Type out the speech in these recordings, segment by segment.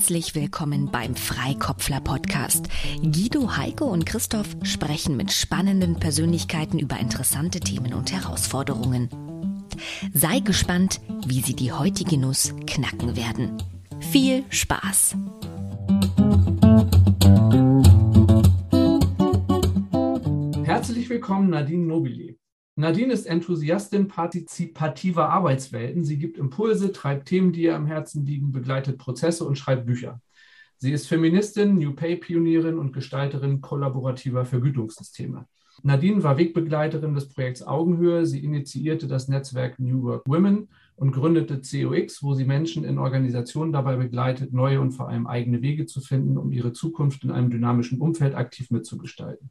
Herzlich willkommen beim Freikopfler Podcast. Guido, Heike und Christoph sprechen mit spannenden Persönlichkeiten über interessante Themen und Herausforderungen. Sei gespannt, wie sie die heutige Nuss knacken werden. Viel Spaß! Herzlich willkommen, Nadine Nobili. Nadine ist Enthusiastin partizipativer Arbeitswelten. Sie gibt Impulse, treibt Themen, die ihr am Herzen liegen, begleitet Prozesse und schreibt Bücher. Sie ist Feministin, New Pay-Pionierin und Gestalterin kollaborativer Vergütungssysteme. Nadine war Wegbegleiterin des Projekts Augenhöhe. Sie initiierte das Netzwerk New Work Women und gründete COX, wo sie Menschen in Organisationen dabei begleitet, neue und vor allem eigene Wege zu finden, um ihre Zukunft in einem dynamischen Umfeld aktiv mitzugestalten.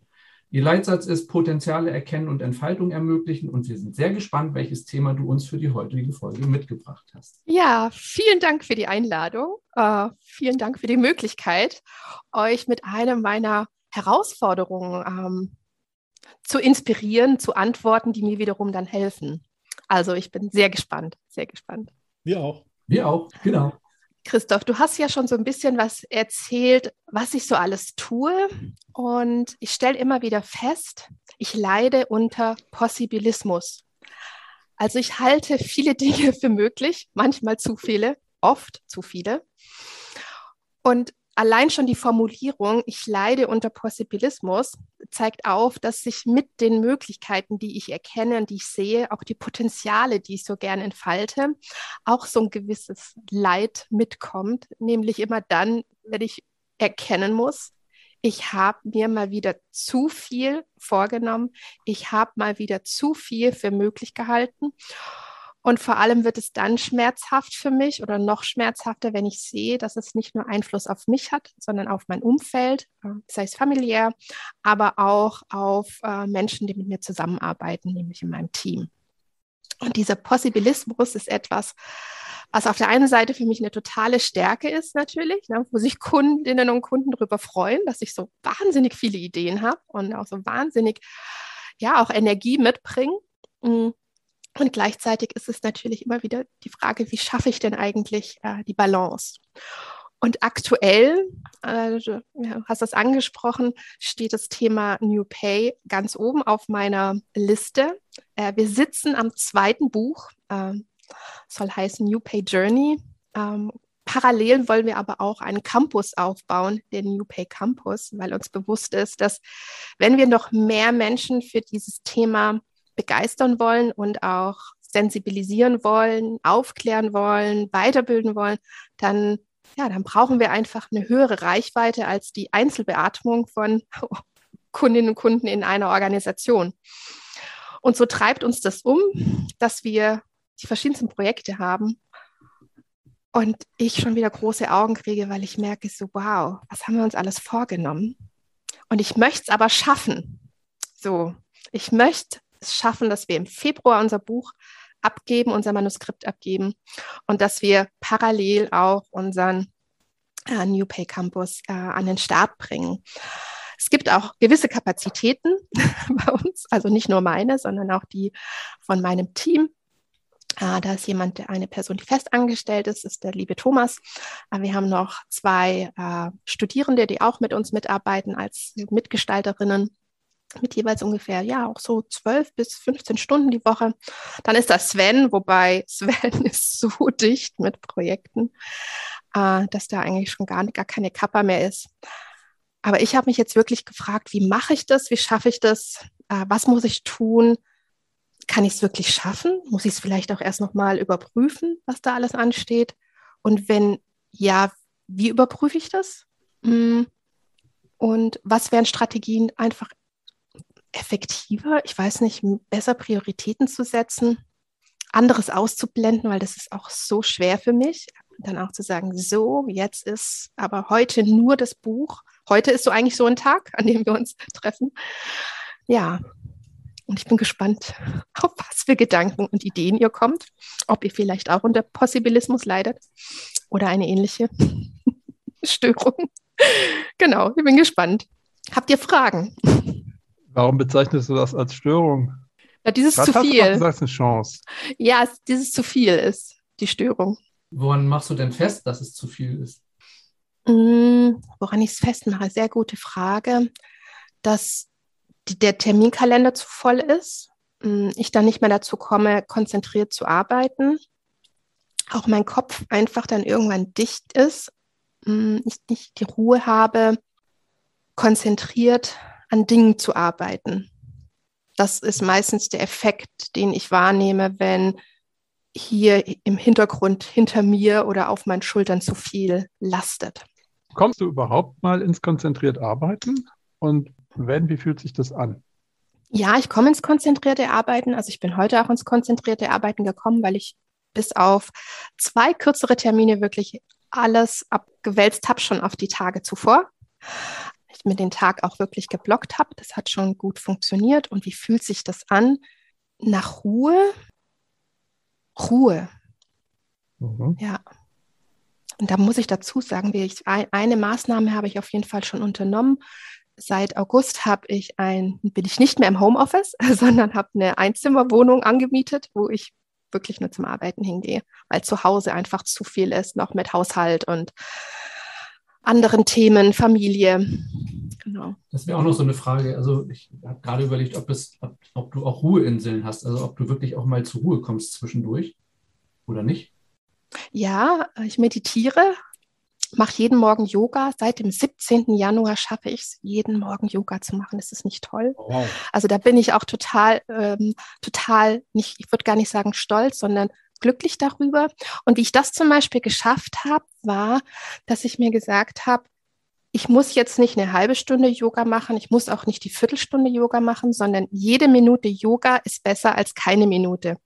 Ihr Leitsatz ist Potenziale erkennen und Entfaltung ermöglichen. Und wir sind sehr gespannt, welches Thema du uns für die heutige Folge mitgebracht hast. Ja, vielen Dank für die Einladung. Uh, vielen Dank für die Möglichkeit, euch mit einer meiner Herausforderungen ähm, zu inspirieren, zu antworten, die mir wiederum dann helfen. Also ich bin sehr gespannt, sehr gespannt. Wir auch. Wir auch, genau. Christoph, du hast ja schon so ein bisschen was erzählt, was ich so alles tue. Und ich stelle immer wieder fest, ich leide unter Possibilismus. Also ich halte viele Dinge für möglich, manchmal zu viele, oft zu viele. Und allein schon die Formulierung, ich leide unter Possibilismus, zeigt auf, dass sich mit den Möglichkeiten, die ich erkenne und die ich sehe, auch die Potenziale, die ich so gerne entfalte, auch so ein gewisses Leid mitkommt, nämlich immer dann, wenn ich erkennen muss, ich habe mir mal wieder zu viel vorgenommen, ich habe mal wieder zu viel für möglich gehalten und vor allem wird es dann schmerzhaft für mich oder noch schmerzhafter, wenn ich sehe, dass es nicht nur Einfluss auf mich hat, sondern auf mein Umfeld, sei es familiär, aber auch auf äh, Menschen, die mit mir zusammenarbeiten, nämlich in meinem Team. Und dieser Possibilismus ist etwas, was auf der einen Seite für mich eine totale Stärke ist, natürlich, ne, wo sich Kundinnen und Kunden darüber freuen, dass ich so wahnsinnig viele Ideen habe und auch so wahnsinnig, ja, auch Energie mitbringe. Und gleichzeitig ist es natürlich immer wieder die Frage, wie schaffe ich denn eigentlich äh, die Balance? Und aktuell, äh, du hast das angesprochen, steht das Thema New Pay ganz oben auf meiner Liste. Äh, wir sitzen am zweiten Buch, äh, soll heißen New Pay Journey. Ähm, parallel wollen wir aber auch einen Campus aufbauen, den New Pay Campus, weil uns bewusst ist, dass wenn wir noch mehr Menschen für dieses Thema begeistern wollen und auch sensibilisieren wollen, aufklären wollen, weiterbilden wollen, dann, ja, dann brauchen wir einfach eine höhere Reichweite als die Einzelbeatmung von Kundinnen und Kunden in einer Organisation. Und so treibt uns das um, dass wir die verschiedensten Projekte haben und ich schon wieder große Augen kriege, weil ich merke so, wow, was haben wir uns alles vorgenommen? Und ich möchte es aber schaffen. So, ich möchte es schaffen, dass wir im Februar unser Buch abgeben, unser Manuskript abgeben und dass wir parallel auch unseren äh, New Pay Campus äh, an den Start bringen. Es gibt auch gewisse Kapazitäten bei uns, also nicht nur meine, sondern auch die von meinem Team. Äh, da ist jemand, eine Person, die fest angestellt ist, ist der liebe Thomas. Äh, wir haben noch zwei äh, Studierende, die auch mit uns mitarbeiten als Mitgestalterinnen mit jeweils ungefähr, ja, auch so 12 bis 15 Stunden die Woche. Dann ist da Sven, wobei Sven ist so dicht mit Projekten, äh, dass da eigentlich schon gar, gar keine Kappa mehr ist. Aber ich habe mich jetzt wirklich gefragt, wie mache ich das? Wie schaffe ich das? Äh, was muss ich tun? Kann ich es wirklich schaffen? Muss ich es vielleicht auch erst nochmal überprüfen, was da alles ansteht? Und wenn ja, wie überprüfe ich das? Hm. Und was wären Strategien, einfach effektiver, ich weiß nicht, besser Prioritäten zu setzen, anderes auszublenden, weil das ist auch so schwer für mich. Dann auch zu sagen, so, jetzt ist aber heute nur das Buch. Heute ist so eigentlich so ein Tag, an dem wir uns treffen. Ja, und ich bin gespannt, auf was für Gedanken und Ideen ihr kommt, ob ihr vielleicht auch unter Possibilismus leidet oder eine ähnliche Störung. Genau, ich bin gespannt. Habt ihr Fragen? Warum bezeichnest du das als Störung? Ja, dieses Was zu viel. Du gesagt, eine Chance. Ja, dieses zu viel ist die Störung. Woran machst du denn fest, dass es zu viel ist? Mm, woran ich es festmache, sehr gute Frage, dass die, der Terminkalender zu voll ist, mm, ich dann nicht mehr dazu komme, konzentriert zu arbeiten, auch mein Kopf einfach dann irgendwann dicht ist, mm, ich nicht die Ruhe habe, konzentriert an Dingen zu arbeiten. Das ist meistens der Effekt, den ich wahrnehme, wenn hier im Hintergrund hinter mir oder auf meinen Schultern zu viel lastet. Kommst du überhaupt mal ins konzentriert Arbeiten? Und wenn, wie fühlt sich das an? Ja, ich komme ins konzentrierte Arbeiten. Also ich bin heute auch ins konzentrierte Arbeiten gekommen, weil ich bis auf zwei kürzere Termine wirklich alles abgewälzt habe, schon auf die Tage zuvor. Ich mir den Tag auch wirklich geblockt habe. Das hat schon gut funktioniert. Und wie fühlt sich das an? Nach Ruhe. Ruhe. Mhm. Ja. Und da muss ich dazu sagen, wie ich, eine Maßnahme habe ich auf jeden Fall schon unternommen. Seit August habe ich ein, bin ich nicht mehr im Homeoffice, sondern habe eine Einzimmerwohnung angemietet, wo ich wirklich nur zum Arbeiten hingehe, weil zu Hause einfach zu viel ist, noch mit Haushalt und anderen Themen, Familie. Genau. Das wäre auch noch so eine Frage. Also ich habe gerade überlegt, ob, es, ob, ob, du auch Ruheinseln hast, also ob du wirklich auch mal zur Ruhe kommst zwischendurch oder nicht. Ja, ich meditiere, mache jeden Morgen Yoga. Seit dem 17. Januar schaffe ich es, jeden Morgen Yoga zu machen. Das ist nicht toll. Wow. Also da bin ich auch total, ähm, total nicht, ich würde gar nicht sagen stolz, sondern glücklich darüber. Und wie ich das zum Beispiel geschafft habe, war, dass ich mir gesagt habe, ich muss jetzt nicht eine halbe Stunde Yoga machen, ich muss auch nicht die Viertelstunde Yoga machen, sondern jede Minute Yoga ist besser als keine Minute.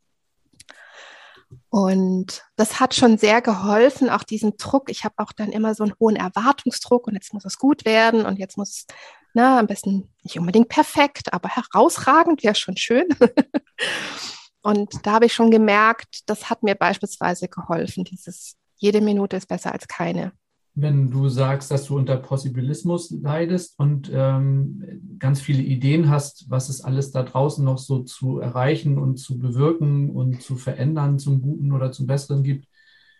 Und das hat schon sehr geholfen, auch diesen Druck. Ich habe auch dann immer so einen hohen Erwartungsdruck und jetzt muss es gut werden und jetzt muss na, am besten nicht unbedingt perfekt, aber herausragend wäre schon schön. und da habe ich schon gemerkt, das hat mir beispielsweise geholfen, dieses jede Minute ist besser als keine wenn du sagst, dass du unter Possibilismus leidest und ähm, ganz viele Ideen hast, was es alles da draußen noch so zu erreichen und zu bewirken und zu verändern zum Guten oder zum Besseren gibt,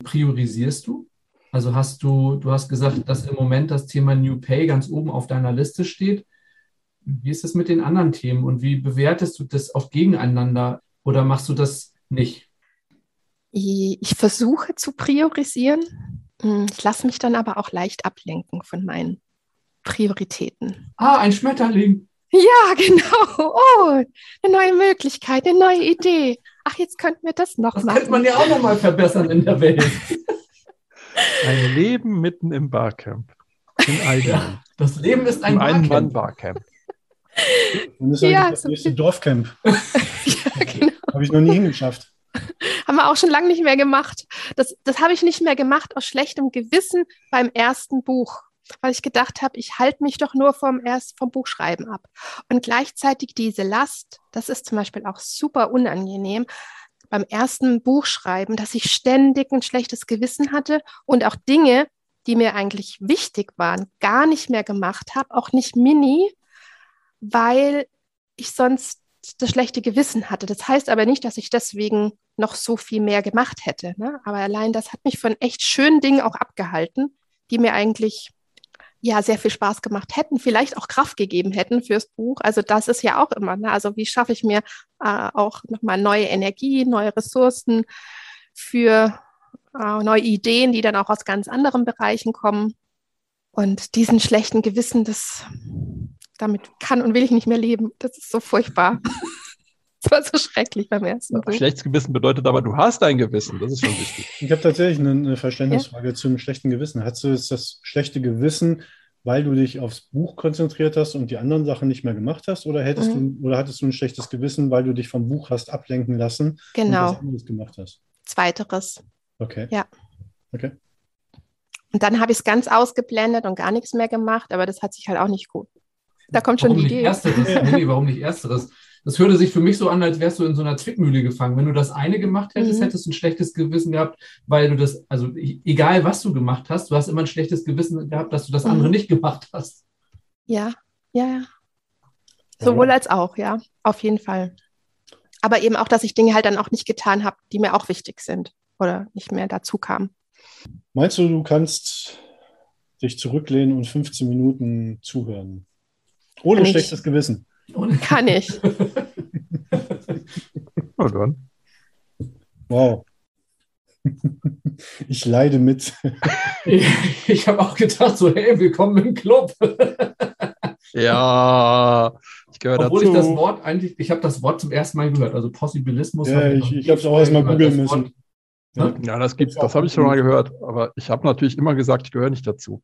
priorisierst du? Also hast du, du hast gesagt, dass im Moment das Thema New Pay ganz oben auf deiner Liste steht. Wie ist es mit den anderen Themen und wie bewertest du das auch gegeneinander oder machst du das nicht? Ich versuche zu priorisieren hm, ich lasse mich dann aber auch leicht ablenken von meinen Prioritäten. Ah, ein Schmetterling. Ja, genau. Oh, eine neue Möglichkeit, eine neue Idee. Ach, jetzt könnten wir das noch das machen. Das könnte man ja auch noch mal verbessern in der Welt. Ein Leben mitten im Barcamp. In ja, das Leben ist ein Barcamp. Ein-Mann-Barcamp. Und das ist ja, das nächste Dorfcamp. ja, genau. Habe ich noch nie hingeschafft. Haben wir auch schon lange nicht mehr gemacht. Das, das habe ich nicht mehr gemacht aus schlechtem Gewissen beim ersten Buch, weil ich gedacht habe, ich halte mich doch nur vom, erst, vom Buchschreiben ab. Und gleichzeitig diese Last, das ist zum Beispiel auch super unangenehm beim ersten Buchschreiben, dass ich ständig ein schlechtes Gewissen hatte und auch Dinge, die mir eigentlich wichtig waren, gar nicht mehr gemacht habe, auch nicht mini, weil ich sonst das schlechte Gewissen hatte. Das heißt aber nicht, dass ich deswegen noch so viel mehr gemacht hätte. Ne? Aber allein das hat mich von echt schönen Dingen auch abgehalten, die mir eigentlich ja sehr viel Spaß gemacht hätten, vielleicht auch Kraft gegeben hätten fürs Buch. Also das ist ja auch immer. Ne? Also wie schaffe ich mir äh, auch nochmal neue Energie, neue Ressourcen für äh, neue Ideen, die dann auch aus ganz anderen Bereichen kommen. Und diesen schlechten Gewissen, das damit kann und will ich nicht mehr leben. Das ist so furchtbar. Das war so schrecklich beim ersten Buch. Schlechtes Gewissen bedeutet aber, du hast ein Gewissen. Das ist schon wichtig. Ich habe tatsächlich eine, eine Verständnisfrage ja? zum schlechten Gewissen. Hast du jetzt das schlechte Gewissen, weil du dich aufs Buch konzentriert hast und die anderen Sachen nicht mehr gemacht hast? Oder, hättest mhm. du, oder hattest du ein schlechtes Gewissen, weil du dich vom Buch hast ablenken lassen genau. und was anderes gemacht hast? Zweiteres. Okay. Ja. Okay. Und dann habe ich es ganz ausgeblendet und gar nichts mehr gemacht, aber das hat sich halt auch nicht gut. Da kommt schon warum die Idee. Ersteres? nee, warum nicht Ersteres? Das hörte sich für mich so an, als wärst du in so einer Zwickmühle gefangen. Wenn du das eine gemacht hättest, mhm. hättest du ein schlechtes Gewissen gehabt, weil du das, also egal was du gemacht hast, du hast immer ein schlechtes Gewissen gehabt, dass du das andere mhm. nicht gemacht hast. Ja, ja, ja. Sowohl als auch, ja, auf jeden Fall. Aber eben auch, dass ich Dinge halt dann auch nicht getan habe, die mir auch wichtig sind oder nicht mehr dazu kamen. Meinst du, du kannst dich zurücklehnen und 15 Minuten zuhören. Ohne Kann ich. schlechtes Gewissen. Kann ich. Na dann. Wow. Ich leide mit. Ich, ich habe auch gedacht, so, hey, willkommen im Club. Ja, ich gehöre dazu. Obwohl ich das Wort eigentlich, ich habe das Wort zum ersten Mal gehört, also Possibilismus. Ja, habe ich- ich nie hab's auch erst mal gehört. googeln Das Wort- müssen. Ne? ja, das gibt's, das habe ich schon mal gehört, aber ich habe natürlich immer gesagt, ich gehöre nicht dazu.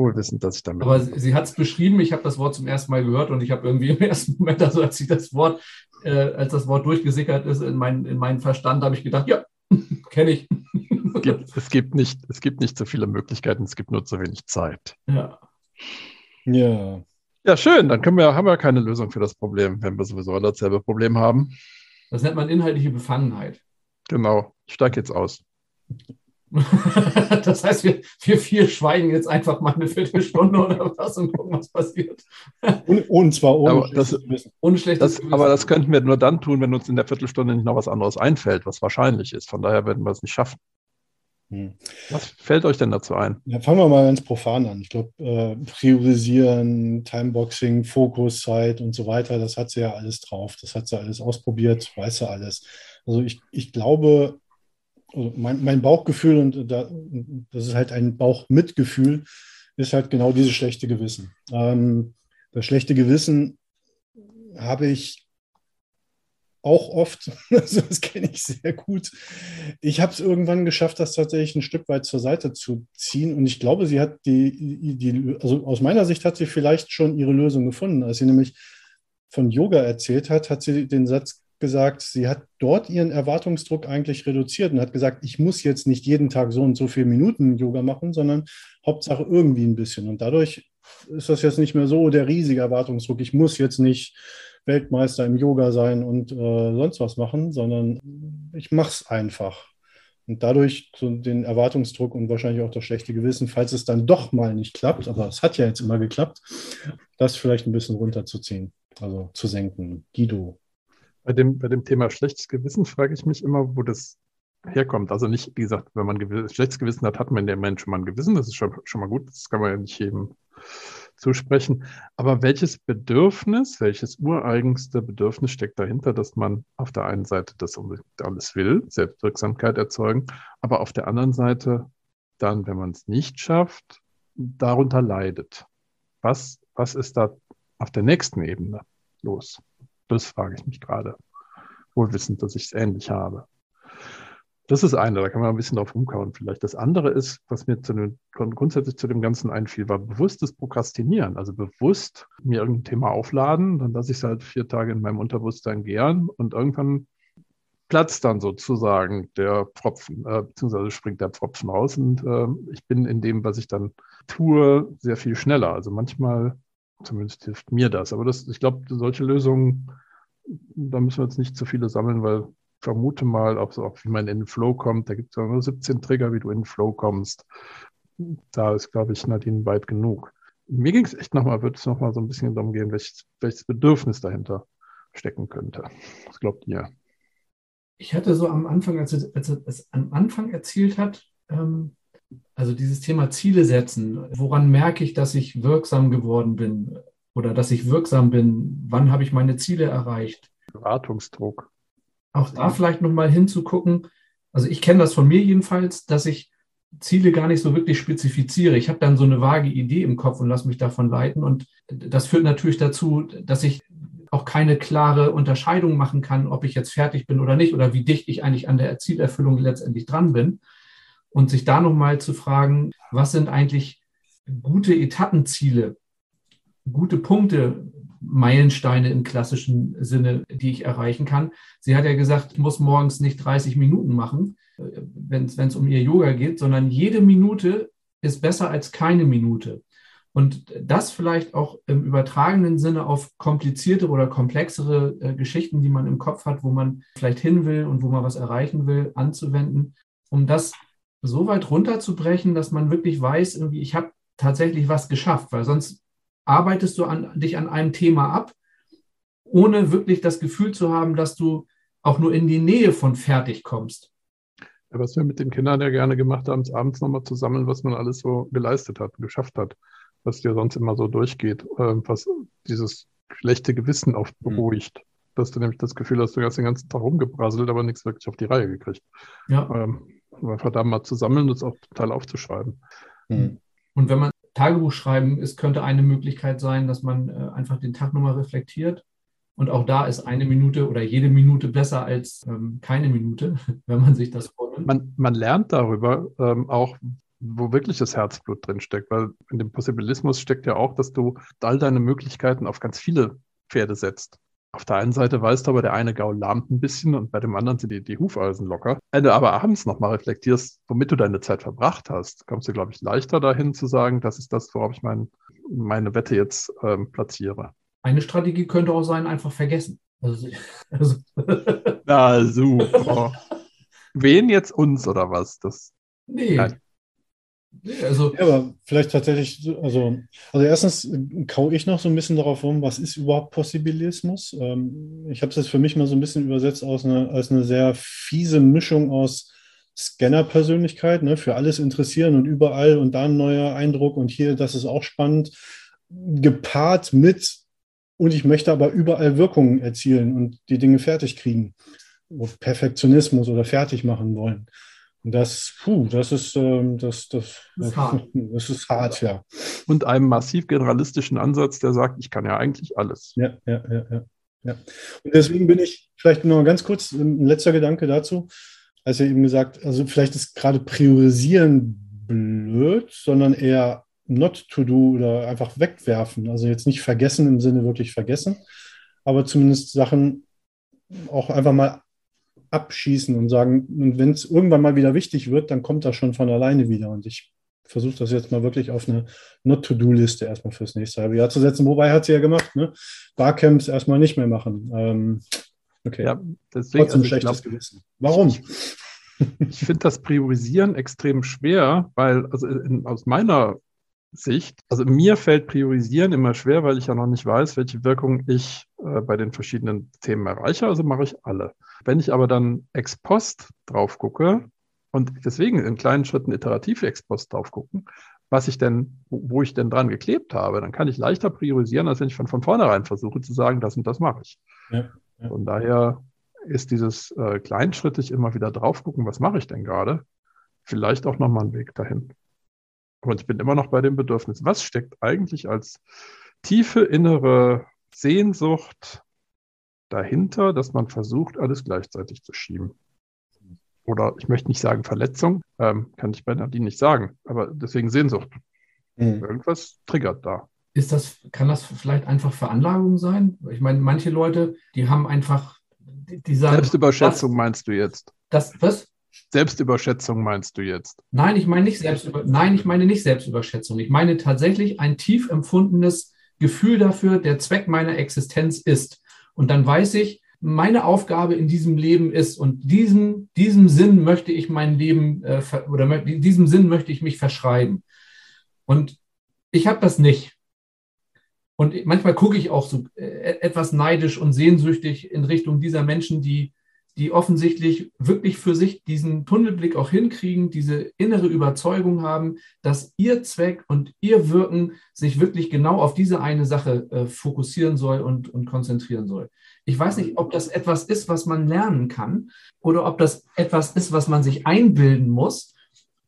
Wohl wissend, dass ich damit. Aber sie, sie hat es beschrieben, ich habe das Wort zum ersten Mal gehört und ich habe irgendwie im ersten Moment, also als ich das Wort, äh, als das Wort durchgesickert ist in, mein, in meinen Verstand, habe ich gedacht, ja, kenne ich. es, gibt, es, gibt nicht, es gibt nicht so viele Möglichkeiten, es gibt nur zu wenig Zeit. Ja. Ja. Ja, schön, dann können wir, haben wir keine Lösung für das Problem, wenn wir sowieso alle dasselbe Problem haben. Das nennt man inhaltliche Befangenheit. Genau, ich steige jetzt aus. Das heißt, wir, wir vier schweigen jetzt einfach mal eine Viertelstunde oder was und gucken, was passiert. Und, und zwar ohne Aber das- schlechtes Gewissen. Ohne schlechtes Das, aber das könnten wir nur dann tun, wenn uns in der Viertelstunde nicht noch was anderes einfällt, was wahrscheinlich ist. Von daher werden wir es nicht schaffen. Hm. Was fällt euch denn dazu ein? Ja, fangen wir mal ganz profan an. Ich glaube, äh, priorisieren, Timeboxing, Fokuszeit und so weiter, das hat sie ja alles drauf. Das hat sie alles ausprobiert, weiß sie alles. Also ich, ich glaube, also mein, mein Bauchgefühl, und da, das ist halt ein Bauchmitgefühl, ist halt genau dieses schlechte Gewissen. Ähm, das schlechte Gewissen habe ich auch oft, also das kenne ich sehr gut. Ich habe es irgendwann geschafft, das tatsächlich ein Stück weit zur Seite zu ziehen. Und ich glaube, sie hat die, die, also aus meiner Sicht hat sie vielleicht schon ihre Lösung gefunden. Als sie nämlich von Yoga erzählt hat, hat sie den Satz gesagt, sie hat dort ihren Erwartungsdruck eigentlich reduziert und hat gesagt, ich muss jetzt nicht jeden Tag so und so viele Minuten Yoga machen, sondern Hauptsache irgendwie ein bisschen. Und dadurch ist das jetzt nicht mehr so der riesige Erwartungsdruck. Ich muss jetzt nicht Weltmeister im Yoga sein und äh, sonst was machen, sondern ich mache es einfach. Und dadurch so den Erwartungsdruck und wahrscheinlich auch das schlechte Gewissen, falls es dann doch mal nicht klappt, aber es hat ja jetzt immer geklappt, das vielleicht ein bisschen runterzuziehen, also zu senken. Guido. Bei dem, bei dem Thema schlechtes Gewissen frage ich mich immer, wo das herkommt. Also nicht, wie gesagt, wenn man gewiss, schlechtes Gewissen hat, hat man der Mensch schon mal ein Gewissen. Das ist schon, schon mal gut. Das kann man ja nicht jedem zusprechen. Aber welches Bedürfnis, welches ureigenste Bedürfnis steckt dahinter, dass man auf der einen Seite das unbedingt alles will, Selbstwirksamkeit erzeugen, aber auf der anderen Seite dann, wenn man es nicht schafft, darunter leidet? Was, was ist da auf der nächsten Ebene los? Das frage ich mich gerade. Wohl wissend, dass ich es ähnlich habe. Das ist eine, da kann man ein bisschen drauf rumkauen vielleicht. Das andere ist, was mir zu dem, grundsätzlich zu dem Ganzen einfiel, war bewusstes Prokrastinieren. Also bewusst mir irgendein Thema aufladen, dann lasse ich es halt vier Tage in meinem Unterbewusstsein gären und irgendwann platzt dann sozusagen der Pfropfen, äh, beziehungsweise springt der Pfropfen raus und äh, ich bin in dem, was ich dann tue, sehr viel schneller. Also manchmal, zumindest hilft mir das. Aber das, ich glaube, solche Lösungen, da müssen wir jetzt nicht zu viele sammeln, weil vermute mal, ob, ob wie man in den Flow kommt. Da gibt es ja nur 17 Trigger, wie du in den Flow kommst. Da ist, glaube ich, Nadine weit genug. Mir ging es echt nochmal, wird es nochmal so ein bisschen darum gehen, welches, welches Bedürfnis dahinter stecken könnte. Was glaubt ihr? Ich hatte so am Anfang, als er es am Anfang erzählt hat, ähm, also dieses Thema Ziele setzen. Woran merke ich, dass ich wirksam geworden bin oder dass ich wirksam bin? Wann habe ich meine Ziele erreicht? Erwartungsdruck. Auch da vielleicht nochmal hinzugucken. Also ich kenne das von mir jedenfalls, dass ich Ziele gar nicht so wirklich spezifiziere. Ich habe dann so eine vage Idee im Kopf und lasse mich davon leiten. Und das führt natürlich dazu, dass ich auch keine klare Unterscheidung machen kann, ob ich jetzt fertig bin oder nicht oder wie dicht ich eigentlich an der Zielerfüllung letztendlich dran bin. Und sich da nochmal zu fragen, was sind eigentlich gute Etappenziele, gute Punkte, Meilensteine im klassischen Sinne, die ich erreichen kann. Sie hat ja gesagt, ich muss morgens nicht 30 Minuten machen, wenn es um ihr Yoga geht, sondern jede Minute ist besser als keine Minute. Und das vielleicht auch im übertragenen Sinne auf kompliziertere oder komplexere äh, Geschichten, die man im Kopf hat, wo man vielleicht hin will und wo man was erreichen will, anzuwenden, um das so weit runterzubrechen, dass man wirklich weiß, irgendwie, ich habe tatsächlich was geschafft, weil sonst arbeitest du an, dich an einem Thema ab, ohne wirklich das Gefühl zu haben, dass du auch nur in die Nähe von fertig kommst. Was wir mit den Kindern ja gerne gemacht haben, ist abends nochmal zu sammeln, was man alles so geleistet hat, geschafft hat, was dir sonst immer so durchgeht, äh, was dieses schlechte Gewissen oft mhm. beruhigt. Mhm. Dass du nämlich das Gefühl hast, du hast den ganzen Tag rumgebrasselt, aber nichts wirklich auf die Reihe gekriegt. Ja. Ähm, einfach da mal zu sammeln und es auch total aufzuschreiben. Mhm. Und wenn man Tagebuch schreiben ist, könnte eine Möglichkeit sein, dass man äh, einfach den Tag nochmal reflektiert. Und auch da ist eine Minute oder jede Minute besser als ähm, keine Minute, wenn man sich das vornimmt. Man, man lernt darüber ähm, auch, wo wirklich das Herzblut drin steckt, weil in dem Possibilismus steckt ja auch, dass du all deine Möglichkeiten auf ganz viele Pferde setzt. Auf der einen Seite weißt du aber, der eine Gaul lahmt ein bisschen und bei dem anderen sind die, die Hufeisen locker. Wenn du aber abends nochmal reflektierst, womit du deine Zeit verbracht hast, kommst du, glaube ich, leichter dahin zu sagen, das ist das, worauf ich mein, meine Wette jetzt ähm, platziere. Eine Strategie könnte auch sein, einfach vergessen. Also, also Na super. Wen jetzt uns oder was? Das, nee. Nein. Also, ja, aber vielleicht tatsächlich, also, also erstens kau ich noch so ein bisschen darauf rum, was ist überhaupt Possibilismus? Ähm, ich habe es jetzt für mich mal so ein bisschen übersetzt aus eine, als eine sehr fiese Mischung aus Scanner-Persönlichkeit, ne, für alles interessieren und überall und da ein neuer Eindruck und hier, das ist auch spannend, gepaart mit, und ich möchte aber überall Wirkungen erzielen und die Dinge fertig kriegen. Perfektionismus oder fertig machen wollen. Und das, puh, das ist, ähm, das, das, das, ist hart. das ist hart, ja. Und einem massiv generalistischen Ansatz, der sagt, ich kann ja eigentlich alles. Ja, ja, ja, ja. ja. Und deswegen bin ich vielleicht noch ganz kurz ein letzter Gedanke dazu, als ihr eben gesagt, also vielleicht ist gerade Priorisieren blöd, sondern eher not to do oder einfach wegwerfen. Also jetzt nicht vergessen im Sinne wirklich vergessen, aber zumindest Sachen auch einfach mal abschießen und sagen, wenn es irgendwann mal wieder wichtig wird, dann kommt das schon von alleine wieder. Und ich versuche das jetzt mal wirklich auf eine Not-to-Do-Liste erstmal fürs nächste halbe Jahr zu setzen. Wobei hat sie ja gemacht, ne? Barcamps erstmal nicht mehr machen. Ähm, okay. Ja, deswegen Trotzdem also schlechtes glaub, Gewissen. Warum? Ich, ich finde das Priorisieren extrem schwer, weil also in, aus meiner Sicht, also mir fällt Priorisieren immer schwer, weil ich ja noch nicht weiß, welche Wirkung ich äh, bei den verschiedenen Themen erreiche. Also mache ich alle. Wenn ich aber dann ex post drauf gucke und deswegen in kleinen Schritten iterativ ex post drauf gucken, was ich denn, wo ich denn dran geklebt habe, dann kann ich leichter priorisieren, als wenn ich von, von vornherein versuche zu sagen, das und das mache ich. Ja, ja. Von daher ist dieses äh, kleinschrittig immer wieder drauf gucken, was mache ich denn gerade, vielleicht auch nochmal ein Weg dahin. Und ich bin immer noch bei dem Bedürfnis. Was steckt eigentlich als tiefe innere Sehnsucht dahinter, dass man versucht, alles gleichzeitig zu schieben. Oder ich möchte nicht sagen Verletzung, ähm, kann ich bei Nadine nicht sagen, aber deswegen Sehnsucht. Mhm. Irgendwas triggert da. Ist das, kann das vielleicht einfach Veranlagung sein? Ich meine, manche Leute, die haben einfach, die sagen. Selbstüberschätzung was, meinst du jetzt? Das, was? Selbstüberschätzung meinst du jetzt? Nein, ich meine nicht Selbstüber Nein, ich meine nicht Selbstüberschätzung. Ich meine tatsächlich ein tief empfundenes Gefühl dafür, der Zweck meiner Existenz ist. Und dann weiß ich, meine Aufgabe in diesem Leben ist und diesem, diesem Sinn möchte ich mein Leben äh, oder diesem Sinn möchte ich mich verschreiben. Und ich habe das nicht. Und manchmal gucke ich auch so äh, etwas neidisch und sehnsüchtig in Richtung dieser Menschen, die die offensichtlich wirklich für sich diesen Tunnelblick auch hinkriegen, diese innere Überzeugung haben, dass ihr Zweck und ihr Wirken sich wirklich genau auf diese eine Sache äh, fokussieren soll und, und konzentrieren soll. Ich weiß nicht, ob das etwas ist, was man lernen kann oder ob das etwas ist, was man sich einbilden muss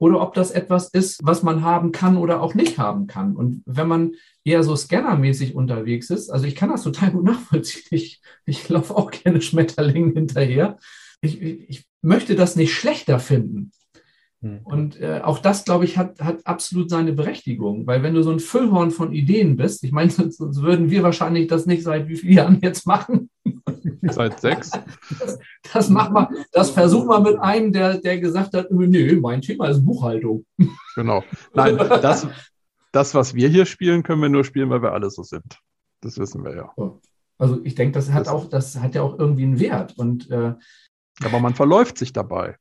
oder ob das etwas ist, was man haben kann oder auch nicht haben kann. Und wenn man eher so scannermäßig unterwegs ist, also ich kann das total gut nachvollziehen. Ich, ich laufe auch gerne Schmetterlingen hinterher. Ich, ich möchte das nicht schlechter finden. Hm. Und äh, auch das, glaube ich, hat, hat absolut seine Berechtigung, weil wenn du so ein Füllhorn von Ideen bist, ich meine, sonst, sonst würden wir wahrscheinlich das nicht seit wie vielen Jahren jetzt machen. Seit sechs. Das, das machen wir, das versuchen wir mit einem, der, der gesagt hat, nö, mein Thema ist Buchhaltung. Genau. Nein, das, das, was wir hier spielen, können wir nur spielen, weil wir alle so sind. Das wissen wir ja. Also ich denke, das hat das auch, das hat ja auch irgendwie einen Wert. Und, äh, aber man verläuft sich dabei.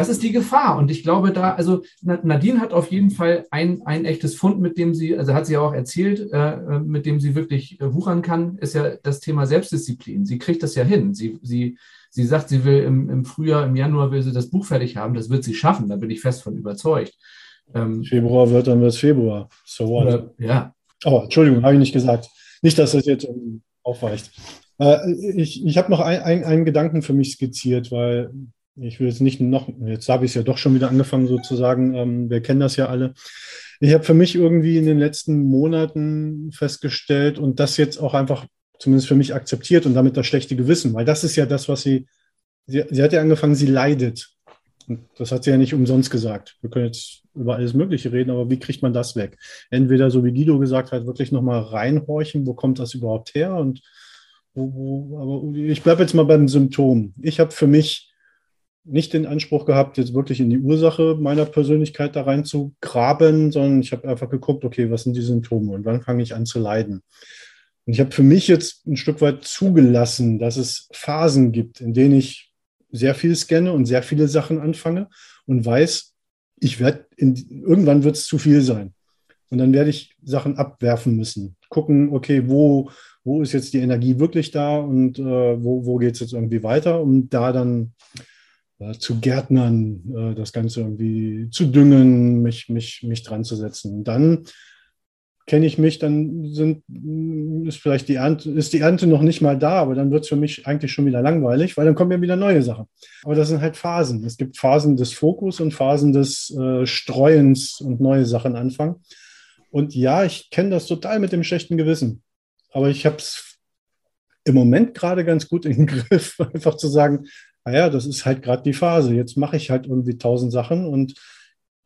Das ist die Gefahr. Und ich glaube, da, also Nadine hat auf jeden Fall ein, ein echtes Fund, mit dem sie, also hat sie ja auch erzählt, äh, mit dem sie wirklich äh, wuchern kann, ist ja das Thema Selbstdisziplin. Sie kriegt das ja hin. Sie, sie, sie sagt, sie will im, im Frühjahr, im Januar will sie das Buch fertig haben. Das wird sie schaffen, da bin ich fest von überzeugt. Ähm, Februar wird, dann wird es Februar. So what? Oder, ja. Oh, Entschuldigung, habe ich nicht gesagt. Nicht, dass das jetzt aufweicht. Äh, ich ich habe noch ein, ein, einen Gedanken für mich skizziert, weil ich will jetzt nicht noch, jetzt habe ich es ja doch schon wieder angefangen sozusagen, ähm, wir kennen das ja alle. Ich habe für mich irgendwie in den letzten Monaten festgestellt und das jetzt auch einfach zumindest für mich akzeptiert und damit das schlechte Gewissen, weil das ist ja das, was sie, sie, sie hat ja angefangen, sie leidet. Und das hat sie ja nicht umsonst gesagt. Wir können jetzt über alles Mögliche reden, aber wie kriegt man das weg? Entweder, so wie Guido gesagt hat, wirklich nochmal reinhorchen, wo kommt das überhaupt her? Und wo, wo, aber ich bleibe jetzt mal beim Symptom. Ich habe für mich nicht den Anspruch gehabt, jetzt wirklich in die Ursache meiner Persönlichkeit da rein zu graben, sondern ich habe einfach geguckt, okay, was sind die Symptome und wann fange ich an zu leiden? Und ich habe für mich jetzt ein Stück weit zugelassen, dass es Phasen gibt, in denen ich sehr viel scanne und sehr viele Sachen anfange und weiß, ich werde irgendwann wird es zu viel sein. Und dann werde ich Sachen abwerfen müssen. Gucken, okay, wo, wo ist jetzt die Energie wirklich da und äh, wo, wo geht es jetzt irgendwie weiter, um da dann zu Gärtnern, äh, das Ganze irgendwie zu düngen, mich, mich, mich dran zu setzen. Dann kenne ich mich, dann sind, ist vielleicht die Ernte, ist die Ernte noch nicht mal da, aber dann wird es für mich eigentlich schon wieder langweilig, weil dann kommen ja wieder neue Sachen. Aber das sind halt Phasen. Es gibt Phasen des Fokus und Phasen des äh, Streuens und neue Sachen anfangen. Und ja, ich kenne das total mit dem schlechten Gewissen. Aber ich habe es im Moment gerade ganz gut im Griff, einfach zu sagen, naja, das ist halt gerade die Phase. Jetzt mache ich halt irgendwie tausend Sachen und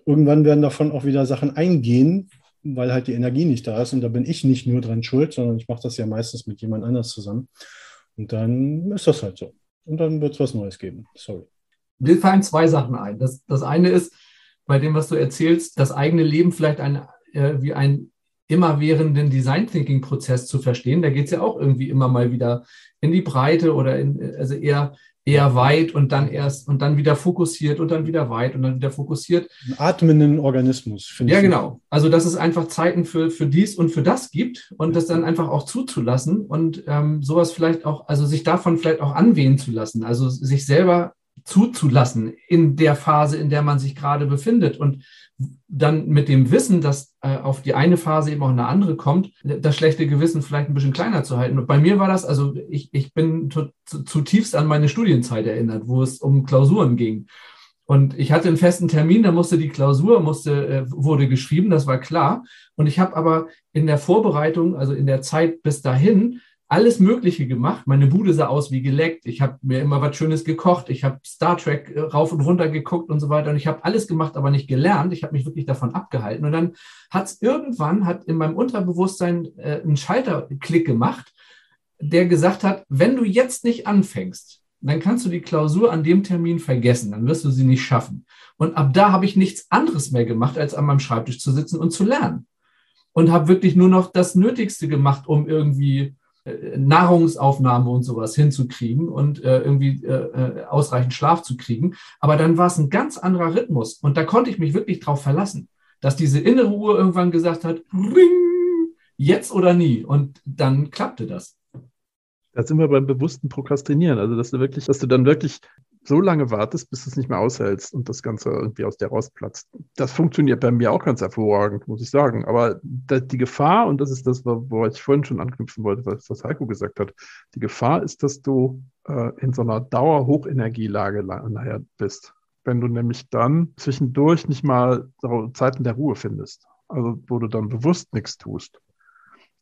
irgendwann werden davon auch wieder Sachen eingehen, weil halt die Energie nicht da ist. Und da bin ich nicht nur dran schuld, sondern ich mache das ja meistens mit jemand anders zusammen. Und dann ist das halt so. Und dann wird es was Neues geben. Sorry. Mir fallen zwei Sachen ein. Das, das eine ist, bei dem, was du erzählst, das eigene Leben vielleicht ein, äh, wie einen immerwährenden Design Thinking Prozess zu verstehen. Da geht es ja auch irgendwie immer mal wieder in die Breite oder in, also eher eher weit und dann erst und dann wieder fokussiert und dann wieder weit und dann wieder fokussiert. Ein atmenden Organismus, finde ich. Ja, genau. Also, dass es einfach Zeiten für, für dies und für das gibt und das dann einfach auch zuzulassen und ähm, sowas vielleicht auch, also sich davon vielleicht auch anwählen zu lassen, also sich selber zuzulassen in der Phase, in der man sich gerade befindet und dann mit dem Wissen, dass äh, auf die eine Phase eben auch eine andere kommt, das schlechte Gewissen vielleicht ein bisschen kleiner zu halten. Und bei mir war das, also ich, ich bin zutiefst an meine Studienzeit erinnert, wo es um Klausuren ging. Und ich hatte einen festen Termin, da musste die Klausur, musste, äh, wurde geschrieben, das war klar. Und ich habe aber in der Vorbereitung, also in der Zeit bis dahin, alles Mögliche gemacht. Meine Bude sah aus wie geleckt. Ich habe mir immer was Schönes gekocht. Ich habe Star Trek äh, rauf und runter geguckt und so weiter. Und ich habe alles gemacht, aber nicht gelernt. Ich habe mich wirklich davon abgehalten. Und dann hat es irgendwann, hat in meinem Unterbewusstsein äh, einen Schalterklick gemacht, der gesagt hat, wenn du jetzt nicht anfängst, dann kannst du die Klausur an dem Termin vergessen. Dann wirst du sie nicht schaffen. Und ab da habe ich nichts anderes mehr gemacht, als an meinem Schreibtisch zu sitzen und zu lernen. Und habe wirklich nur noch das Nötigste gemacht, um irgendwie Nahrungsaufnahme und sowas hinzukriegen und äh, irgendwie äh, äh, ausreichend Schlaf zu kriegen. Aber dann war es ein ganz anderer Rhythmus und da konnte ich mich wirklich drauf verlassen, dass diese innere Uhr irgendwann gesagt hat, ring, jetzt oder nie. Und dann klappte das. Da sind wir beim bewussten Prokrastinieren. Also, dass du wirklich, dass du dann wirklich so lange wartest, bis du es nicht mehr aushältst und das Ganze irgendwie aus dir rausplatzt. Das funktioniert bei mir auch ganz hervorragend, muss ich sagen. Aber die Gefahr, und das ist das, wo ich vorhin schon anknüpfen wollte, was, Heiko gesagt hat, die Gefahr ist, dass du äh, in so einer Dauerhochenergielage nachher bist. Wenn du nämlich dann zwischendurch nicht mal Zeiten der Ruhe findest. Also wo du dann bewusst nichts tust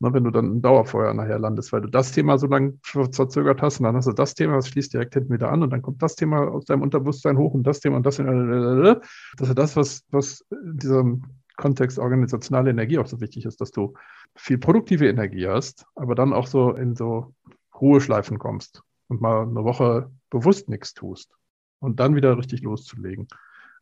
ne, wenn du dann ein Dauerfeuer nachher landest, weil du das Thema so lange verzögert hast und dann hast du das Thema, das schließt direkt hinten wieder an und dann kommt das Thema aus deinem Unterbewusstsein hoch und das Thema und das. Das ist das, was, was in diesem Kontext organisationale Energie auch so wichtig ist, dass du viel produktive Energie hast, aber dann auch so in so Ruheschleifen kommst und mal eine Woche bewusst nichts tust und dann wieder richtig loszulegen.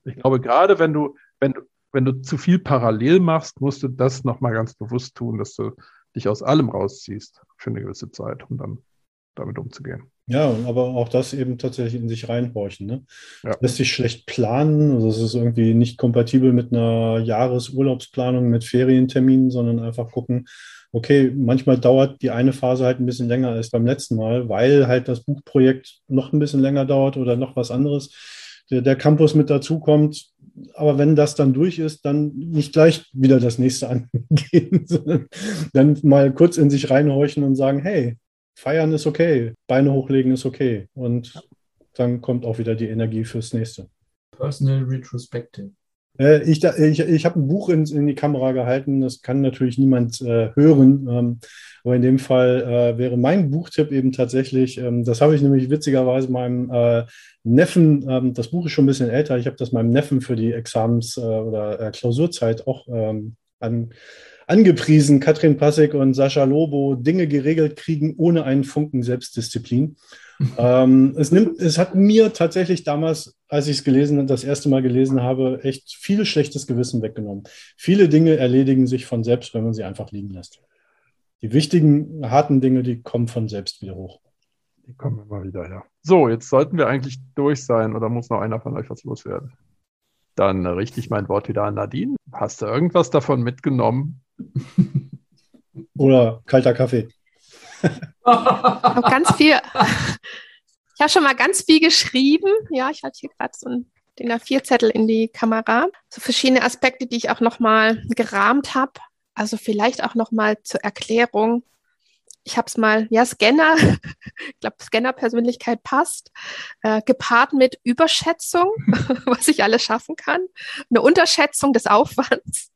Ich glaube, gerade wenn du, wenn du, wenn du zu viel parallel machst, musst du das nochmal ganz bewusst tun, dass du dich aus allem rausziehst für eine gewisse Zeit, um dann damit umzugehen. Ja, aber auch das eben tatsächlich in sich reinhorchen. Ne? Ja. Lässt sich schlecht planen. Also es ist irgendwie nicht kompatibel mit einer Jahresurlaubsplanung mit Ferienterminen, sondern einfach gucken, okay, manchmal dauert die eine Phase halt ein bisschen länger als beim letzten Mal, weil halt das Buchprojekt noch ein bisschen länger dauert oder noch was anderes. Der, der Campus mit dazukommt. Aber wenn das dann durch ist, dann nicht gleich wieder das nächste angehen, sondern dann mal kurz in sich reinhorchen und sagen, hey, feiern ist okay, Beine hochlegen ist okay. Und dann kommt auch wieder die Energie fürs nächste. Personal Retrospective. Äh, ich, ich, ich habe ein Buch in, in, die Kamera gehalten, das kann natürlich niemand äh, hören. Ähm, aber in dem Fall äh, wäre mein Buchtipp eben tatsächlich, ähm, das habe ich nämlich witzigerweise meinem äh, Neffen, ähm, das Buch ist schon ein bisschen älter, ich habe das meinem Neffen für die Examens- äh, oder äh, Klausurzeit auch ähm, an, angepriesen, Katrin Passig und Sascha Lobo, Dinge geregelt kriegen ohne einen Funken Selbstdisziplin. ähm, es, nimmt, es hat mir tatsächlich damals, als ich es gelesen, das erste Mal gelesen habe, echt viel schlechtes Gewissen weggenommen. Viele Dinge erledigen sich von selbst, wenn man sie einfach liegen lässt. Die wichtigen, harten Dinge, die kommen von selbst wieder hoch. Die kommen immer wieder, ja. So, jetzt sollten wir eigentlich durch sein oder muss noch einer von euch was loswerden? Dann richte ich mein Wort wieder an Nadine. Hast du irgendwas davon mitgenommen, oder kalter Kaffee. ganz viel. Ich habe schon mal ganz viel geschrieben. Ja, ich halte hier gerade so einen DIN A4-Zettel in die Kamera. So verschiedene Aspekte, die ich auch nochmal gerahmt habe. Also vielleicht auch nochmal zur Erklärung. Ich habe es mal, ja, Scanner, ich glaube, Scanner-Persönlichkeit passt, äh, gepaart mit Überschätzung, was ich alles schaffen kann, eine Unterschätzung des Aufwands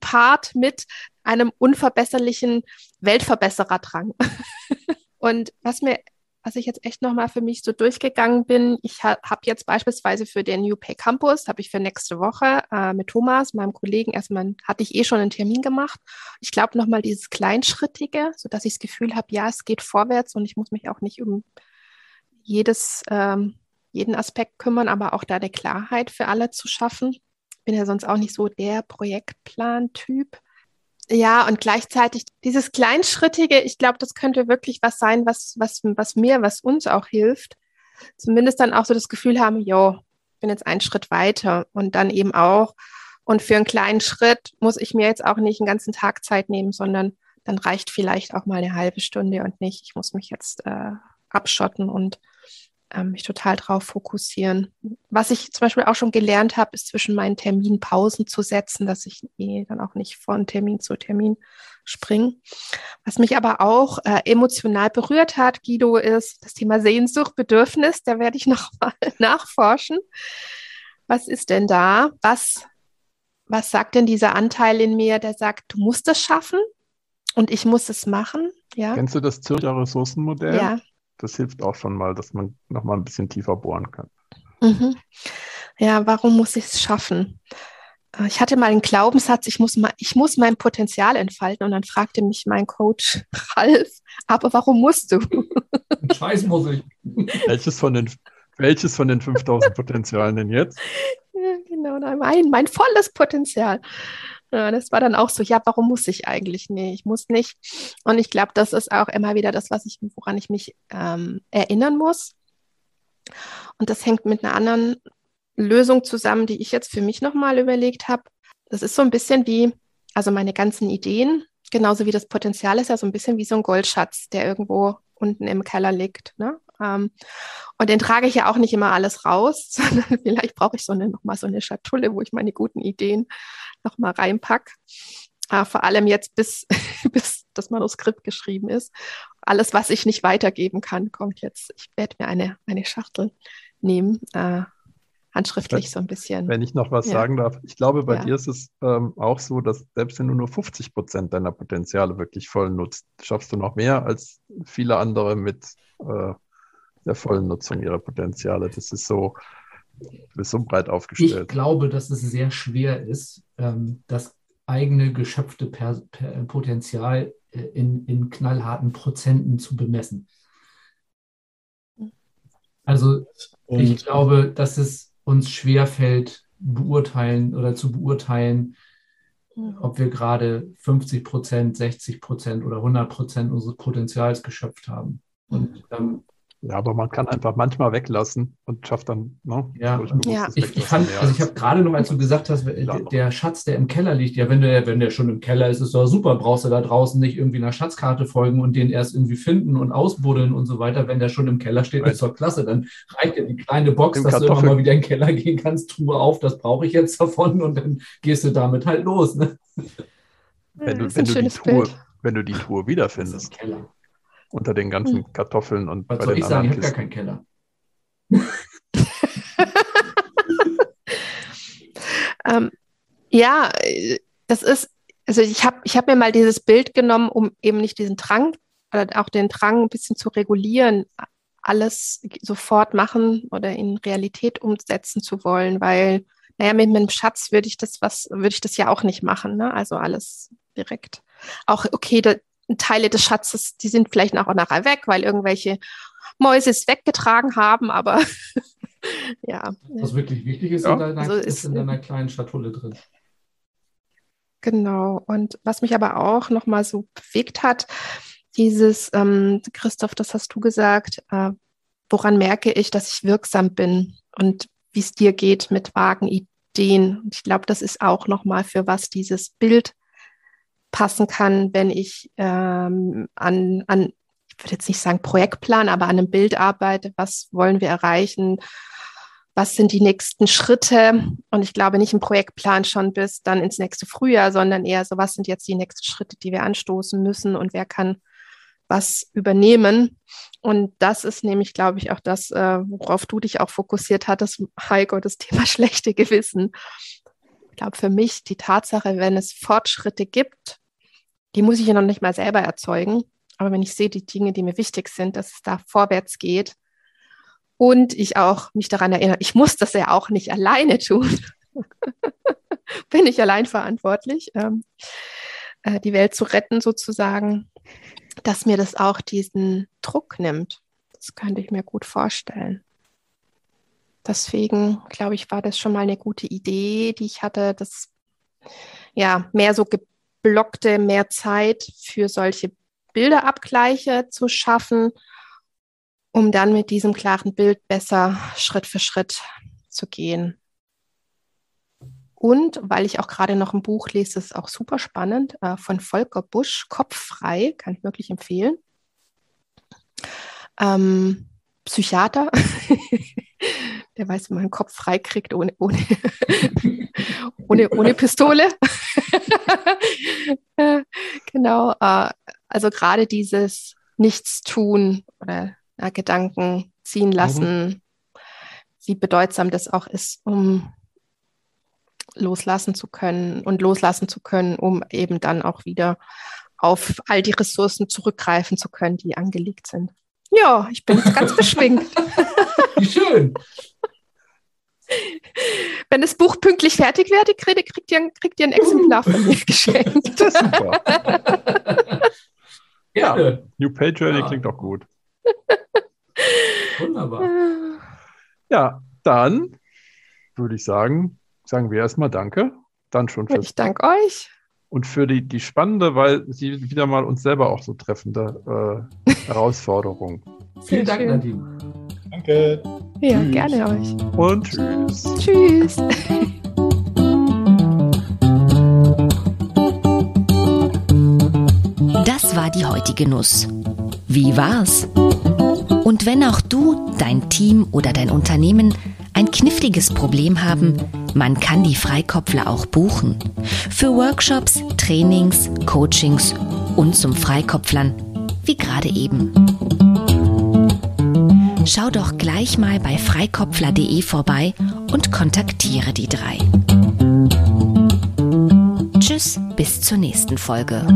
gepaart mit einem unverbesserlichen Weltverbessererdrang. und was mir, was ich jetzt echt nochmal für mich so durchgegangen bin, ich ha, habe jetzt beispielsweise für den New Pay Campus, habe ich für nächste Woche äh, mit Thomas, meinem Kollegen, erstmal hatte ich eh schon einen Termin gemacht. Ich glaube nochmal dieses Kleinschrittige, sodass ich das Gefühl habe, ja, es geht vorwärts und ich muss mich auch nicht um jedes, ähm, jeden Aspekt kümmern, aber auch da eine Klarheit für alle zu schaffen bin ja sonst auch nicht so der Projektplan-Typ. Ja, und gleichzeitig dieses Kleinschrittige, ich glaube, das könnte wirklich was sein, was, was, was mir, was uns auch hilft. Zumindest dann auch so das Gefühl haben, jo, ich bin jetzt einen Schritt weiter und dann eben auch. Und für einen kleinen Schritt muss ich mir jetzt auch nicht einen ganzen Tag Zeit nehmen, sondern dann reicht vielleicht auch mal eine halbe Stunde und nicht, ich muss mich jetzt äh, abschotten und ähm, mich total drauf fokussieren. Was ich zum Beispiel auch schon gelernt habe, ist zwischen meinen Terminen Pausen zu setzen, dass ich dann auch nicht von Termin zu Termin springe. Was mich aber auch äh, emotional berührt hat, Guido, ist das Thema Sehnsucht, Bedürfnis. Da werde ich noch mal nachforschen. Was ist denn da? Was, was sagt denn dieser Anteil in mir, der sagt, du musst es schaffen und ich muss es machen? Ja. Kennst du das Zürcher Ressourcenmodell? Ja das hilft auch schon mal, dass man nochmal ein bisschen tiefer bohren kann. Mhm. Ja, warum muss ich es schaffen? Äh, ich hatte mal einen Glaubenssatz, ich muss, mal, ich muss mein Potenzial entfalten und dann fragte mich mein Coach Ralf, aber warum musst du? Scheiß muss ich. Welches von den, welches von den 5000 Potenzialen denn jetzt? Ja, genau, mein, mein volles Potenzial. Ja, das war dann auch so, ja, warum muss ich eigentlich? Nee, ich muss nicht. Und ich glaube, das ist auch immer wieder das, was ich, woran ich mich ähm, erinnern muss. Und das hängt mit einer anderen Lösung zusammen, die ich jetzt für mich nochmal überlegt habe. Das ist so ein bisschen wie, also meine ganzen Ideen, genauso wie das Potenzial ist ja so ein bisschen wie so ein Goldschatz, der irgendwo unten im Keller liegt. Ne? Ähm, und den trage ich ja auch nicht immer alles raus, sondern vielleicht brauche ich so eine, nochmal so eine Schatulle, wo ich meine guten Ideen nochmal reinpacke. Äh, vor allem jetzt, bis, bis das Manuskript geschrieben ist. Alles, was ich nicht weitergeben kann, kommt jetzt. Ich werde mir eine, eine Schachtel nehmen. Äh, handschriftlich so ein bisschen. Wenn ich noch was ja. sagen darf, ich glaube, bei ja. dir ist es ähm, auch so, dass selbst wenn du nur 50 Prozent deiner Potenziale wirklich voll nutzt, schaffst du noch mehr als viele andere mit äh, der vollen Nutzung ihrer Potenziale. Das ist so, ist so breit aufgestellt. Ich glaube, dass es sehr schwer ist, ähm, das eigene geschöpfte per per Potenzial äh, in, in knallharten Prozenten zu bemessen. Also Und ich glaube, dass es uns schwerfällt, beurteilen oder zu beurteilen, ob wir gerade 50 Prozent, 60 Prozent oder 100 Prozent unseres Potenzials geschöpft haben. Und ähm, Ja, aber man kann einfach manchmal weglassen und schafft dann, ne? Ja, ja. ich, ich fand, also ich habe gerade noch, als du gesagt hast, der, der, Schatz, der im Keller liegt, ja, wenn der, wenn der schon im Keller ist, ist doch super, brauchst du da draußen nicht irgendwie einer Schatzkarte folgen und den erst irgendwie finden und ausbuddeln und so weiter. Wenn der schon im Keller steht, ist doch klasse. Dann reicht ja die kleine Box, Im dass Kartoffel. du immer mal wieder in den Keller gehen kannst, Truhe auf, das brauche ich jetzt davon und dann gehst du damit halt los. Ne? Wenn du, wenn du die Truhe, wenn du die Truhe wiederfindest. Unter den ganzen hm. Kartoffeln und Was bei soll den ich sagen? Ich habe gar keinen Keller. ähm, ja, das ist, also ich habe ich hab mir mal dieses Bild genommen, um eben nicht diesen Drang oder auch den Drang ein bisschen zu regulieren, alles sofort machen oder in Realität umsetzen zu wollen, weil, naja, mit einem Schatz würde ich das was, würde ich das ja auch nicht machen, ne? Also alles direkt. Auch, okay, da, Teile des Schatzes, die sind vielleicht auch nachher weg, weil irgendwelche Mäuse es weggetragen haben, aber ja. Was wirklich wichtig ist, ja. in, deiner, also ist in deiner kleinen Schatulle drin. Genau. Und was mich aber auch nochmal so bewegt hat, dieses, ähm, Christoph, das hast du gesagt, äh, woran merke ich, dass ich wirksam bin und wie es dir geht mit vagen Ideen. Und ich glaube, das ist auch nochmal für was dieses Bild passen kann, wenn ich ähm, an, an, ich würde jetzt nicht sagen Projektplan, aber an einem Bild arbeite, was wollen wir erreichen, was sind die nächsten Schritte? Und ich glaube nicht im Projektplan schon bis dann ins nächste Frühjahr, sondern eher so, was sind jetzt die nächsten Schritte, die wir anstoßen müssen und wer kann was übernehmen. Und das ist nämlich, glaube ich, auch das, äh, worauf du dich auch fokussiert hattest, Heiko, das Thema schlechte Gewissen. Ich glaube, für mich die Tatsache, wenn es Fortschritte gibt, die muss ich ja noch nicht mal selber erzeugen. Aber wenn ich sehe, die Dinge, die mir wichtig sind, dass es da vorwärts geht und ich auch mich daran erinnere, ich muss das ja auch nicht alleine tun. Bin ich allein verantwortlich, ähm, äh, die Welt zu retten sozusagen, dass mir das auch diesen Druck nimmt. Das könnte ich mir gut vorstellen. Deswegen, glaube ich, war das schon mal eine gute Idee, die ich hatte, das ja mehr so geblockte mehr Zeit für solche Bilderabgleiche zu schaffen, um dann mit diesem klaren Bild besser Schritt für Schritt zu gehen. Und weil ich auch gerade noch ein Buch lese, das ist auch super spannend, äh, von Volker Busch, Kopffrei, kann ich wirklich empfehlen. Ähm, Psychiater, der weiß, wie man einen Kopf frei kriegt ohne, ohne, ohne, ohne Pistole. genau, äh, also gerade dieses Nichtstun oder ja, Gedanken ziehen lassen, mhm. wie bedeutsam das auch ist, um loslassen zu können und loslassen zu können, um eben dann auch wieder auf all die Ressourcen zurückgreifen zu können, die angelegt sind. Ja, ich bin jetzt ganz beschwingt. Wie schön. Wenn das Buch pünktlich fertig werde, kriegt, kriegt, ihr, kriegt ihr ein Exemplar von mir geschenkt. Das ist super. ja, New Page Journey ja. klingt auch gut. Wunderbar. Ja, dann würde ich sagen, sagen wir erstmal Danke. Dann schon für Ich danke euch. Und für die, die spannende, weil sie wieder mal uns selber auch so treffende äh, Herausforderung. Vielen Dank, Nadine. Danke. Ja, tschüss. gerne euch. Und tschüss. Tschüss. Das war die heutige Nuss. Wie war's? Und wenn auch du, dein Team oder dein Unternehmen ein kniffliges Problem haben, man kann die Freikopfler auch buchen. Für Workshops, Trainings, Coachings und zum Freikopflern, wie gerade eben. Schau doch gleich mal bei freikopfler.de vorbei und kontaktiere die drei. Tschüss, bis zur nächsten Folge.